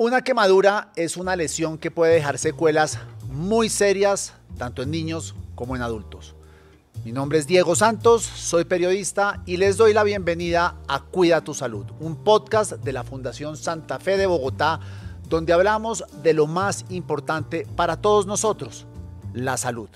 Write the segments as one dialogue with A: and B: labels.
A: Una quemadura es una lesión que puede dejar secuelas muy serias tanto en niños como en adultos. Mi nombre es Diego Santos, soy periodista y les doy la bienvenida a Cuida tu Salud, un podcast de la Fundación Santa Fe de Bogotá, donde hablamos de lo más importante para todos nosotros, la salud.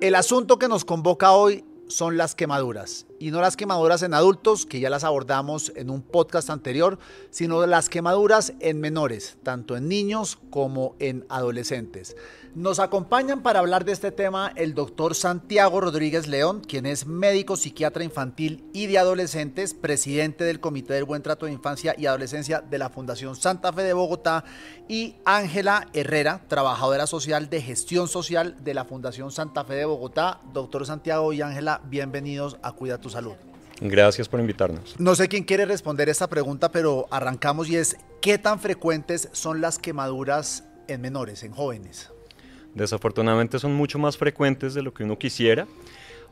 A: El asunto que nos convoca hoy son las quemaduras. Y no las quemaduras en adultos, que ya las abordamos en un podcast anterior, sino las quemaduras en menores, tanto en niños como en adolescentes. Nos acompañan para hablar de este tema el doctor Santiago Rodríguez León, quien es médico psiquiatra infantil y de adolescentes, presidente del Comité del Buen Trato de Infancia y Adolescencia de la Fundación Santa Fe de Bogotá, y Ángela Herrera, trabajadora social de gestión social de la Fundación Santa Fe de Bogotá. Doctor Santiago y Ángela, bienvenidos a Cuida tu Salud.
B: Gracias por invitarnos.
A: No sé quién quiere responder esta pregunta, pero arrancamos y es, ¿qué tan frecuentes son las quemaduras en menores, en jóvenes?
B: Desafortunadamente son mucho más frecuentes de lo que uno quisiera.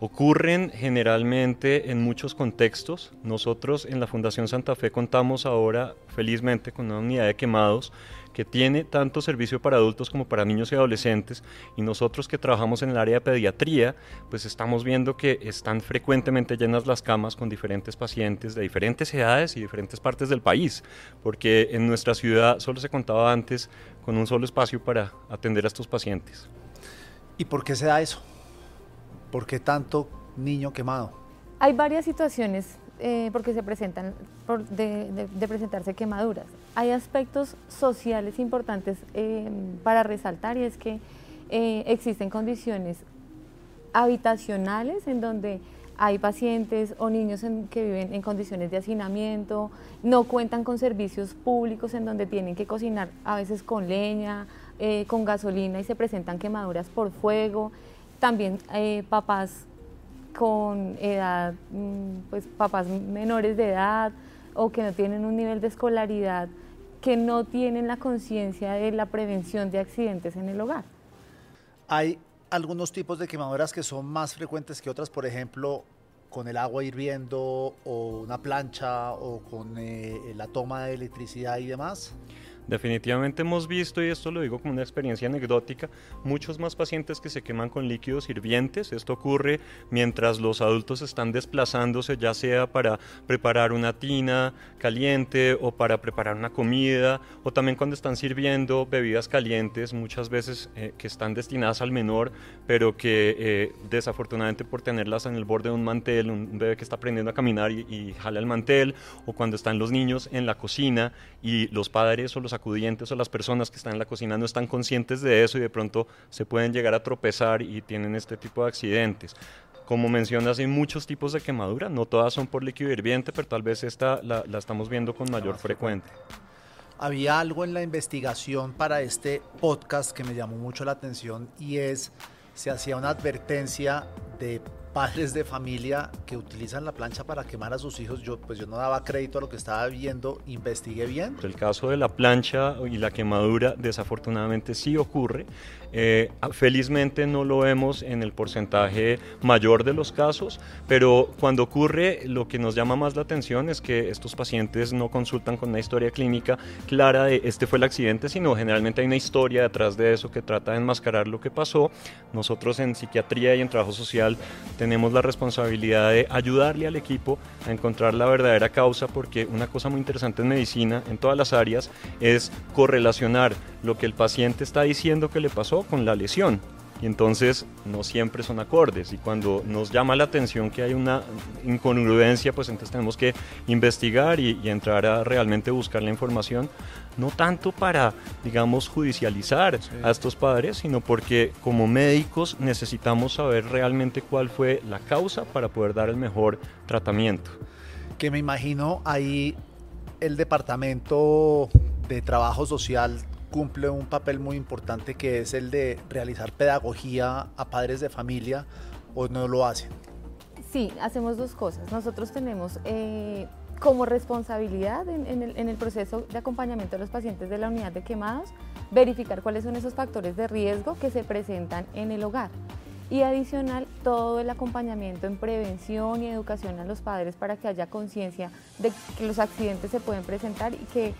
B: Ocurren generalmente en muchos contextos. Nosotros en la Fundación Santa Fe contamos ahora felizmente con una unidad de quemados que tiene tanto servicio para adultos como para niños y adolescentes y nosotros que trabajamos en el área de pediatría pues estamos viendo que están frecuentemente llenas las camas con diferentes pacientes de diferentes edades y diferentes partes del país porque en nuestra ciudad solo se contaba antes con un solo espacio para atender a estos pacientes.
A: ¿Y por qué se da eso? ¿Por qué tanto niño quemado?
C: Hay varias situaciones eh, porque se presentan de, presentarse quemaduras. Hay aspectos sociales importantes eh, para resaltar y es que eh, existen condiciones habitacionales en donde hay pacientes o niños que viven en condiciones de hacinamiento, no cuentan con servicios públicos en donde tienen que cocinar a veces con leña, eh, con gasolina y se presentan quemaduras por fuego. También eh, papás con edad, mm, pues papás menores de edad o que no tienen un nivel de escolaridad, que no tienen la conciencia de la prevención de accidentes en el hogar.
A: Hay algunos tipos de quemaduras que son más frecuentes que otras, por ejemplo, con el agua hirviendo o una plancha o con eh, la toma de electricidad y demás?
B: Definitivamente hemos visto, y esto lo digo como una experiencia anecdótica, muchos más pacientes que se queman con líquidos hirvientes. Esto ocurre mientras los adultos están desplazándose, ya sea para preparar una tina caliente o para preparar una comida, o también cuando están sirviendo bebidas calientes, muchas veces eh, que están destinadas al menor, pero que eh, desafortunadamente por tenerlas en el borde de un mantel, un bebé que está aprendiendo a caminar y, y jala el mantel, o cuando están los niños en la cocina y los padres o los acudientes o las personas que están en la cocina no están conscientes de eso y de pronto se pueden llegar a tropezar y tienen este tipo de accidentes. Como mencionas, hay muchos tipos de quemadura, no todas son por líquido hirviente, pero tal vez esta la, la estamos viendo con mayor frecuencia.
A: Había algo en la investigación para este podcast que me llamó mucho la atención y es, se hacía una advertencia de padres de familia que utilizan la plancha para quemar a sus hijos, yo pues yo no daba crédito a lo que estaba viendo, investigué bien.
B: El caso de la plancha y la quemadura desafortunadamente sí ocurre. Eh, felizmente no lo vemos en el porcentaje mayor de los casos, pero cuando ocurre lo que nos llama más la atención es que estos pacientes no consultan con una historia clínica clara de este fue el accidente, sino generalmente hay una historia detrás de eso que trata de enmascarar lo que pasó. Nosotros en psiquiatría y en trabajo social tenemos la responsabilidad de ayudarle al equipo a encontrar la verdadera causa porque una cosa muy interesante en medicina, en todas las áreas, es correlacionar lo que el paciente está diciendo que le pasó con la lesión. Y entonces no siempre son acordes. Y cuando nos llama la atención que hay una incongruencia, pues entonces tenemos que investigar y, entrar a realmente buscar la información no tanto para, digamos, judicializar a estos padres, sino porque como médicos necesitamos saber realmente cuál fue la causa para poder dar el mejor tratamiento.
A: Que me imagino ahí el departamento de trabajo social cumple un papel muy importante que es el de realizar pedagogía a padres de familia o no lo hacen.
C: Sí, hacemos dos cosas. Nosotros tenemos eh, como responsabilidad en, el, proceso de acompañamiento de los pacientes de la unidad de quemados, verificar cuáles son esos factores de riesgo que se presentan en el hogar. y adicional todo el acompañamiento en prevención y educación a los padres para que haya conciencia de que los accidentes se pueden presentar y que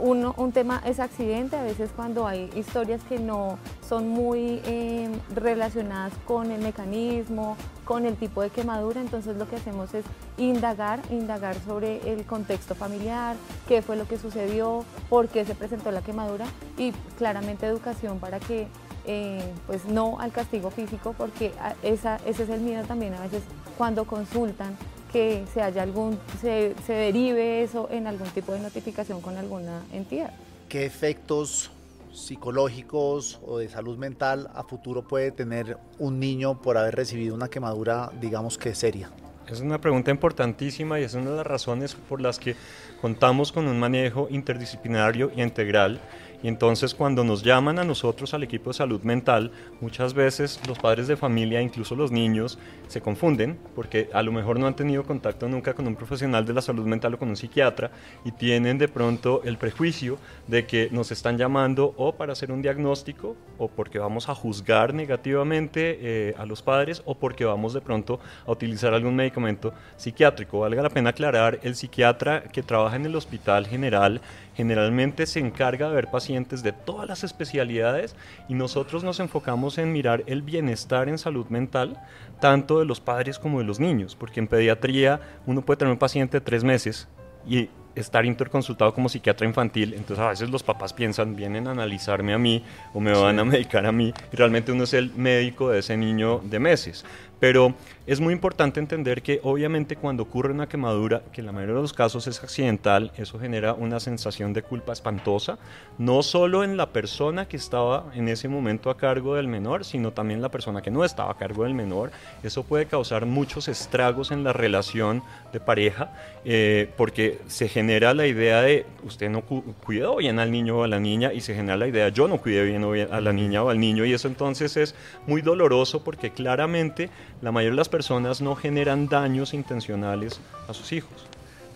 C: un tema es accidente, a veces cuando hay historias que no son muy eh, relacionadas con el mecanismo, con el tipo de quemadura, entonces lo que hacemos es indagar, indagar sobre el contexto familiar, qué fue lo que sucedió, por qué se presentó la quemadura y claramente educación para que eh, pues no al castigo físico, porque esa, ese es el miedo también a veces cuando consultan que se haya algún, se, se derive eso en algún tipo de notificación con alguna entidad.
A: ¿Qué efectos psicológicos o de salud mental a futuro puede tener un niño por haber recibido una quemadura, digamos que seria?
B: Es una pregunta importantísima y es una de las razones por las que contamos con un manejo interdisciplinario y integral y entonces cuando nos llaman a nosotros al equipo de salud mental, muchas veces los padres de familia, incluso los niños, se confunden porque a lo mejor no han tenido contacto nunca con un profesional de la salud mental o con un psiquiatra y tienen de pronto el prejuicio de que nos están llamando o para hacer un diagnóstico o porque vamos a juzgar negativamente eh, a los padres o porque vamos de pronto a utilizar algún medicamento psiquiátrico. Valga la pena aclarar, el psiquiatra que trabaja en el hospital general generalmente se encarga de ver pacientes de todas las especialidades y nosotros nos enfocamos en mirar el bienestar en salud mental, tanto de los padres como de los niños, porque en pediatría uno puede tener un paciente de tres meses y estar interconsultado como psiquiatra infantil, entonces a veces los papás piensan, vienen a analizarme a mí o me van a medicar a mí, y realmente uno es el médico de ese niño de meses. Pero es muy importante entender que obviamente cuando ocurre una quemadura, que en la mayoría de los casos es accidental, eso genera una sensación de culpa espantosa, no solo en la persona que estaba en ese momento a cargo del menor, sino también la persona que no estaba a cargo del menor. Eso puede causar muchos estragos en la relación de pareja, eh, porque se genera la idea de usted no cuidó bien al niño o a la niña y se genera la idea yo no cuidé bien a la niña o al niño y eso entonces es muy doloroso porque claramente la mayoría de las personas no generan daños intencionales a sus hijos.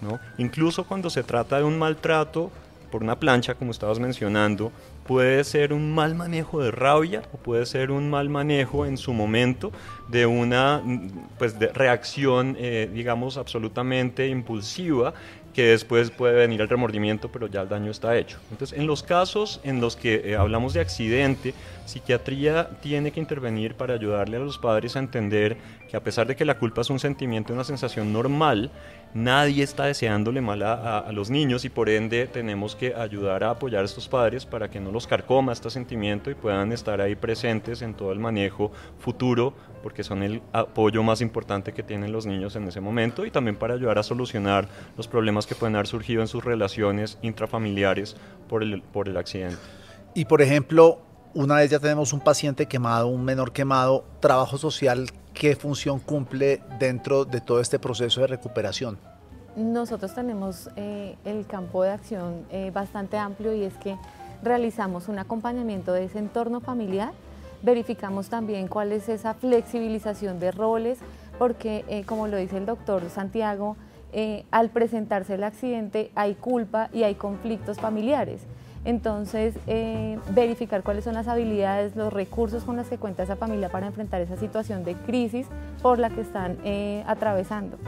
B: ¿no? Incluso cuando se trata de un maltrato por una plancha, como estabas mencionando, puede ser un mal manejo de rabia o puede ser un mal manejo en su momento de una pues, de reacción, eh, digamos, absolutamente impulsiva que después puede venir el remordimiento, pero ya el daño está hecho. Entonces, en los casos en los que eh, hablamos de accidente, psiquiatría tiene que intervenir para ayudarle a los padres a entender que a pesar de que la culpa es un sentimiento, una sensación normal, nadie está deseándole mal a, los niños y por ende tenemos que ayudar a apoyar a estos padres para que no los carcoma este sentimiento y puedan estar ahí presentes en todo el manejo futuro porque son el apoyo más importante que tienen los niños en ese momento y también para ayudar a solucionar los problemas que pueden haber surgido en sus relaciones intrafamiliares por el, por el accidente.
A: Y por ejemplo, una vez ya tenemos un paciente quemado, un menor quemado, trabajo social, ¿qué función cumple dentro de todo este proceso de recuperación?
C: Nosotros tenemos eh, el campo de acción eh, bastante amplio y es que realizamos un acompañamiento de ese entorno familiar verificamos también cuál es esa flexibilización de roles, porque eh, como lo dice el doctor Santiago, al presentarse el accidente hay culpa y hay conflictos familiares. Entonces, eh, verificar cuáles son las habilidades, los recursos con los que cuenta esa familia para enfrentar esa situación de crisis por la que están atravesando.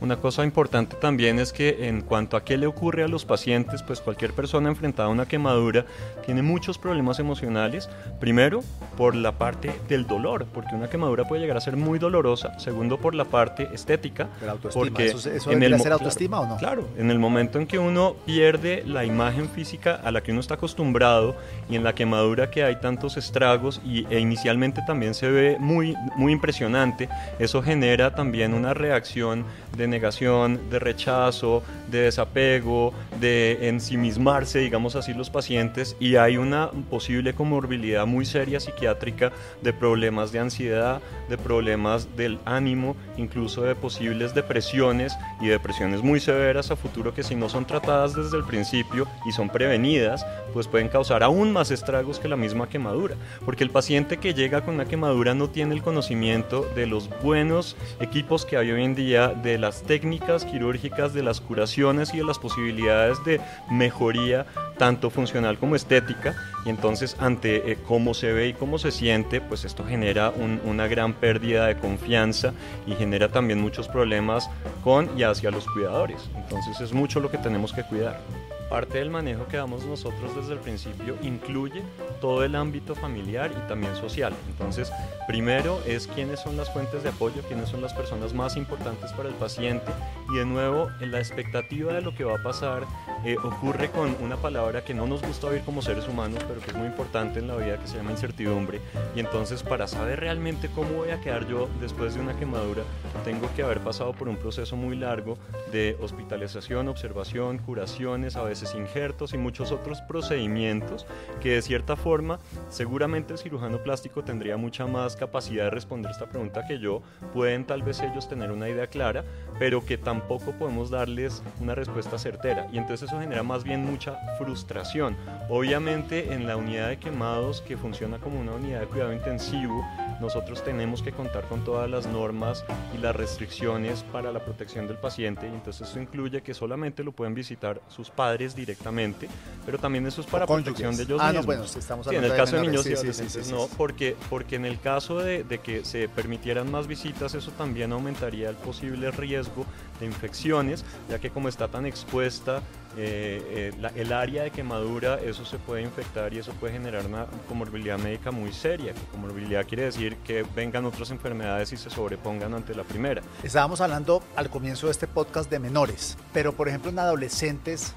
B: Una cosa importante también es que en cuanto a qué le ocurre a los pacientes, pues cualquier persona enfrentada a una quemadura tiene muchos problemas emocionales. Primero, por la parte del dolor, porque una quemadura puede llegar a ser muy dolorosa. Segundo, por la parte estética.
A: Porque ¿Eso, eso en el, ser autoestima o no?
B: Claro, en el momento en que uno pierde la imagen física a la que uno está acostumbrado y en la quemadura que hay tantos estragos y, e inicialmente también se ve muy, muy impresionante, eso genera también una reacción negación, de rechazo, de desapego, de ensimismarse, digamos así, los pacientes y hay una posible comorbilidad muy seria psiquiátrica de problemas de ansiedad, de problemas del ánimo, incluso de posibles depresiones y depresiones muy severas a futuro que si no son tratadas desde el principio y son prevenidas, pues pueden causar aún más estragos que la misma quemadura, porque el paciente que llega con una quemadura no tiene el conocimiento de los buenos equipos que hay hoy en día, de las técnicas quirúrgicas, de las curaciones y de las posibilidades de mejoría tanto funcional como estética y entonces ante eh, cómo se ve y cómo se siente, pues esto genera una gran pérdida de confianza y genera también muchos problemas con y hacia los cuidadores. Entonces es mucho lo que tenemos que cuidar. Parte del manejo que damos nosotros desde el principio incluye todo el ámbito familiar y también social. Entonces, primero es quiénes son las fuentes de apoyo, quiénes son las personas más importantes para el paciente y de nuevo en la expectativa de lo que va a pasar eh, ocurre con una palabra que no nos gusta oír como seres humanos, pero que es muy importante en la vida que se llama incertidumbre. Y entonces para saber realmente cómo voy a quedar yo después de una quemadura, tengo que haber pasado por un proceso muy largo de hospitalización, observación, curaciones, a veces injertos y muchos otros procedimientos que de cierta forma seguramente el cirujano plástico tendría mucha más capacidad de responder esta pregunta que yo. Pueden tal vez ellos tener una idea clara, pero que tampoco podemos darles una respuesta certera. Y entonces eso genera más bien mucha frustración. Obviamente en la unidad de quemados que funciona como una unidad de cuidado intensivo, nosotros tenemos que contar con todas las normas y las restricciones para la protección del paciente. Y entonces eso incluye que solamente lo pueden visitar sus padres directamente, pero también eso es para protección de ellos
A: ah,
B: mismos.
A: No, bueno, estamos
B: en el caso de, niños y adolescentes no, porque, porque en el caso de, de, que se permitieran más visitas, eso también aumentaría el posible riesgo de infecciones, ya que como está tan expuesta eh, eh, el área de quemadura, eso se puede infectar y eso puede generar una comorbilidad médica muy seria. Comorbilidad quiere decir que vengan otras enfermedades y se sobrepongan ante la primera.
A: Estábamos hablando al comienzo de este podcast de menores, pero por ejemplo en adolescentes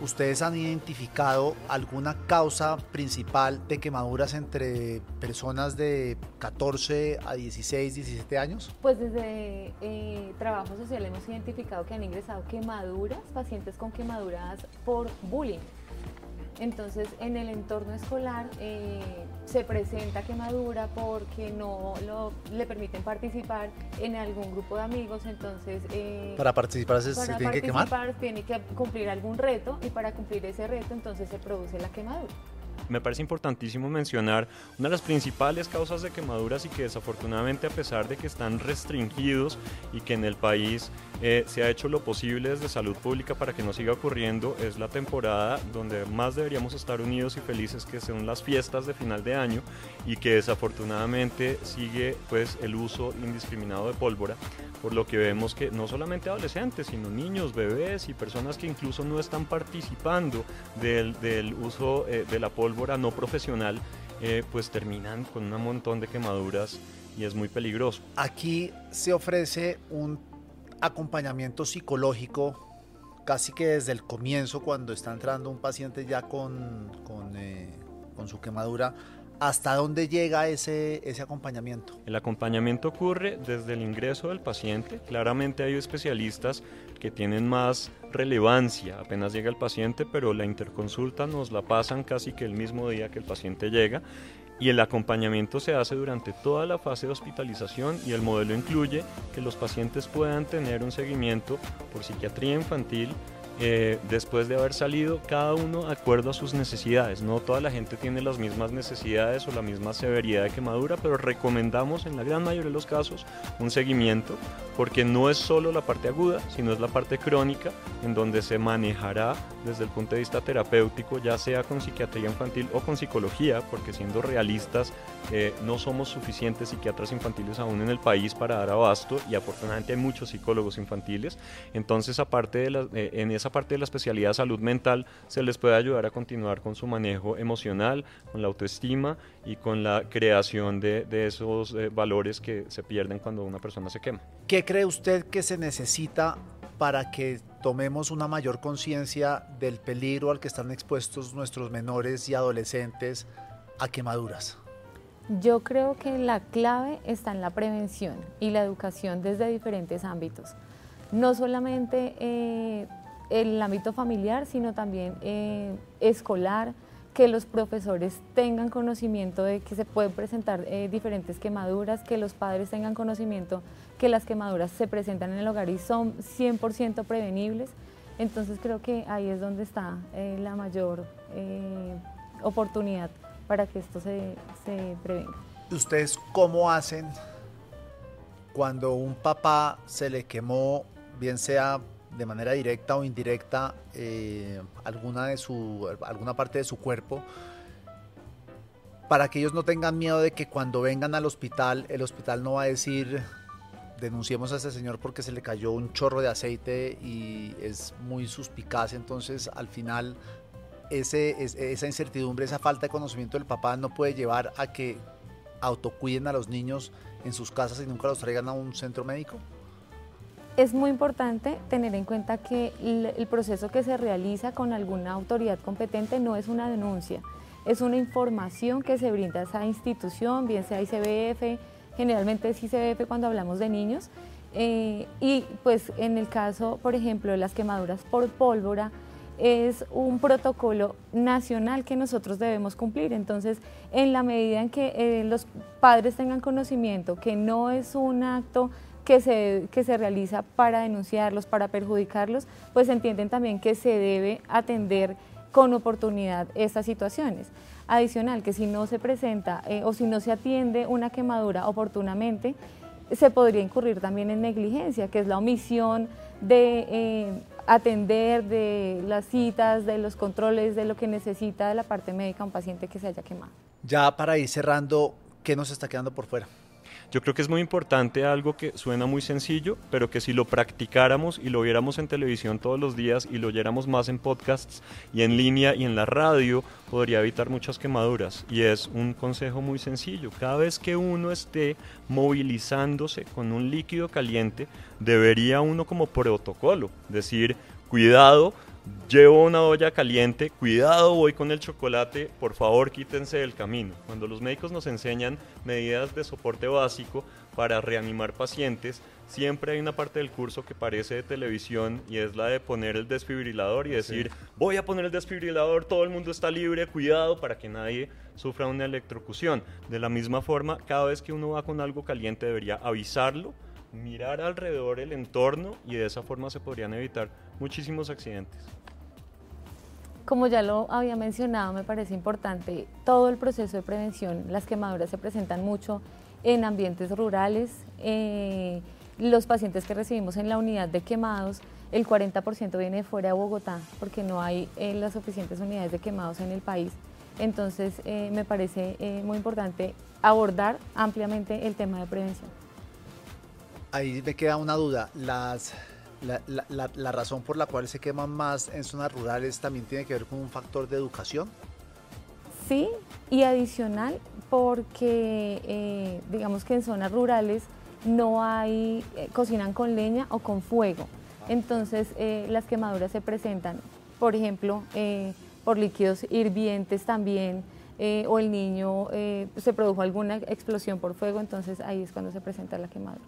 A: ¿Ustedes han identificado alguna causa principal de quemaduras entre personas de 14 a 16, 17 años?
C: Pues desde eh, trabajo social hemos identificado que han ingresado quemaduras, pacientes con quemaduras por bullying. Entonces, en el entorno escolar eh, se presenta quemadura porque no le permiten participar en algún grupo de amigos. Entonces,
A: eh, para participar se, tiene que quemar.
C: Tiene que cumplir algún reto y para cumplir ese reto, entonces se produce la quemadura
B: me parece importantísimo mencionar una de las principales causas de quemaduras y que desafortunadamente a pesar de que están restringidos y que en el país eh, se ha hecho lo posible desde salud pública para que no siga ocurriendo, es la temporada donde más deberíamos estar unidos y felices que son las fiestas de final de año y que desafortunadamente sigue pues el uso indiscriminado de pólvora por lo que vemos que no solamente adolescentes, sino niños, bebés y personas que incluso no están participando del, del uso eh, de la pólvora no profesional, eh, pues terminan con un montón de quemaduras y es muy peligroso.
A: Aquí se ofrece un acompañamiento psicológico casi que desde el comienzo, cuando está entrando un paciente ya con, con, eh, con su quemadura, ¿Hasta dónde llega ese, ese acompañamiento?
B: El acompañamiento ocurre desde el ingreso del paciente. Claramente hay especialistas que tienen más relevancia apenas llega el paciente, pero la interconsulta nos la pasan casi que el mismo día que el paciente llega y el acompañamiento se hace durante toda la fase de hospitalización y el modelo incluye que los pacientes puedan tener un seguimiento por psiquiatría infantil, eh, después de haber salido, cada uno de acuerdo a sus necesidades. No toda la gente tiene las mismas necesidades o la misma severidad de quemadura, pero recomendamos en la gran mayoría de los casos un seguimiento, porque no es solo la parte aguda, sino es la parte crónica, en donde se manejará desde el punto de vista terapéutico, ya sea con psiquiatría infantil o con psicología, porque siendo realistas, eh, no somos suficientes psiquiatras infantiles aún en el país para dar abasto y afortunadamente hay muchos psicólogos infantiles. Entonces, aparte de la, eh, en esa parte de la especialidad salud mental se les puede ayudar a continuar con su manejo emocional, con la autoestima y con la creación de, esos eh, valores que se pierden cuando una persona se quema.
A: ¿Qué cree usted que se necesita para que tomemos una mayor conciencia del peligro al que están expuestos nuestros menores y adolescentes a quemaduras?
C: Yo creo que la clave está en la prevención y la educación desde diferentes ámbitos. No solamente eh, el ámbito familiar, sino también eh, escolar, que los profesores tengan conocimiento de que se pueden presentar eh, diferentes quemaduras, que los padres tengan conocimiento que las quemaduras se presentan en el hogar y son 100% prevenibles. Entonces creo que ahí es donde está eh, la mayor oportunidad para que esto se, se prevenga.
A: ¿Ustedes cómo hacen cuando un papá se le quemó bien sea de manera directa o indirecta, eh, alguna, de su, alguna parte de su cuerpo, para que ellos no tengan miedo de que cuando vengan al hospital, el hospital no va a decir, denunciemos a ese señor porque se le cayó un chorro de aceite y es muy suspicaz, entonces al final ese, esa incertidumbre, esa falta de conocimiento del papá no puede llevar a que autocuiden a los niños en sus casas y nunca los traigan a un centro médico?
C: Es muy importante tener en cuenta que el proceso que se realiza con alguna autoridad competente no es una denuncia, es una información que se brinda a esa institución, bien sea ICBF, generalmente es ICBF cuando hablamos de niños, eh, y pues en el caso, por ejemplo, de las quemaduras por pólvora, es un protocolo nacional que nosotros debemos cumplir. Entonces, en la medida en que eh, los padres tengan conocimiento que no es un acto que se, que se realiza para denunciarlos, para perjudicarlos, pues entienden también que se debe atender con oportunidad estas situaciones. Adicional, que si no se presenta eh, o si no se atiende una quemadura oportunamente, se podría incurrir también en negligencia, que es la omisión de eh, atender, de las citas, de los controles, de lo que necesita de la parte médica un paciente que se haya quemado.
A: Ya para ir cerrando, ¿qué nos está quedando por fuera?
B: Yo creo que es muy importante algo que suena muy sencillo, pero que si lo practicáramos y lo viéramos en televisión todos los días y lo oyéramos más en podcasts y en línea y en la radio, podría evitar muchas quemaduras. Y es un consejo muy sencillo. Cada vez que uno esté movilizándose con un líquido caliente, debería uno como protocolo decir, cuidado, llevo una olla caliente, cuidado, voy con el chocolate, por favor quítense del camino. Cuando los médicos nos enseñan medidas de soporte básico para reanimar pacientes, siempre hay una parte del curso que parece de televisión y es la de poner el desfibrilador y decir, voy a poner el desfibrilador, todo el mundo está libre, cuidado para que nadie sufra una electrocución. De la misma forma, cada vez que uno va con algo caliente debería avisarlo, mirar alrededor el entorno y de esa forma se podrían evitar muchísimos accidentes.
C: Como ya lo había mencionado, me parece importante todo el proceso de prevención. Las quemaduras se presentan mucho en ambientes rurales. Eh, los pacientes que recibimos en la unidad de quemados, el 40% viene de fuera de Bogotá porque no hay eh, las suficientes unidades de quemados en el país. Entonces, eh, me parece muy importante abordar ampliamente el tema de prevención.
A: Ahí me queda una duda. Las la, razón por la cual se queman más en zonas rurales también tiene que ver con un factor de educación?
C: Sí, y adicional porque eh, digamos que en zonas rurales no hay, eh, cocinan con leña o con fuego. Entonces eh, las quemaduras se presentan, por ejemplo, por líquidos hirvientes también, o el niño se produjo alguna explosión por fuego, entonces ahí es cuando se presenta la quemadura.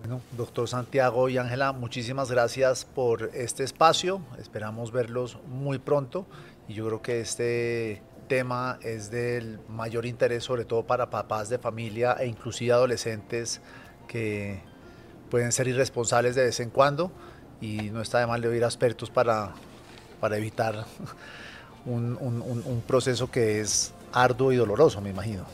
A: Bueno, doctor Santiago y Ángela, muchísimas gracias por este espacio. Esperamos verlos muy pronto y yo creo que este tema es del mayor interés, sobre todo para papás de familia e inclusive adolescentes que pueden ser irresponsables de vez en cuando y no está de mal de oír expertos para, para evitar un, un proceso que es arduo y doloroso, me imagino.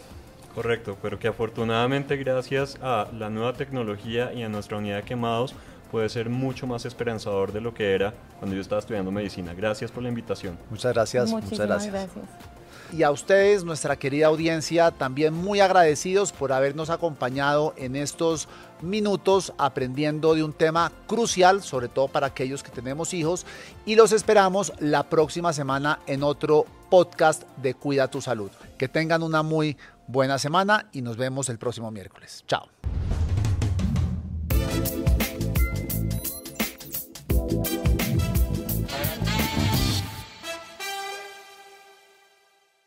B: Correcto, pero que afortunadamente gracias a la nueva tecnología y a nuestra unidad de quemados puede ser mucho más esperanzador de lo que era cuando yo estaba estudiando medicina. Gracias por la invitación.
A: Muchas gracias. muchas gracias. Y a ustedes, nuestra querida audiencia, también muy agradecidos por habernos acompañado en estos minutos aprendiendo de un tema crucial, sobre todo para aquellos que tenemos hijos. Y los esperamos la próxima semana en otro podcast de Cuida tu Salud. Que tengan una muy buena semana y nos vemos el próximo miércoles. Chao.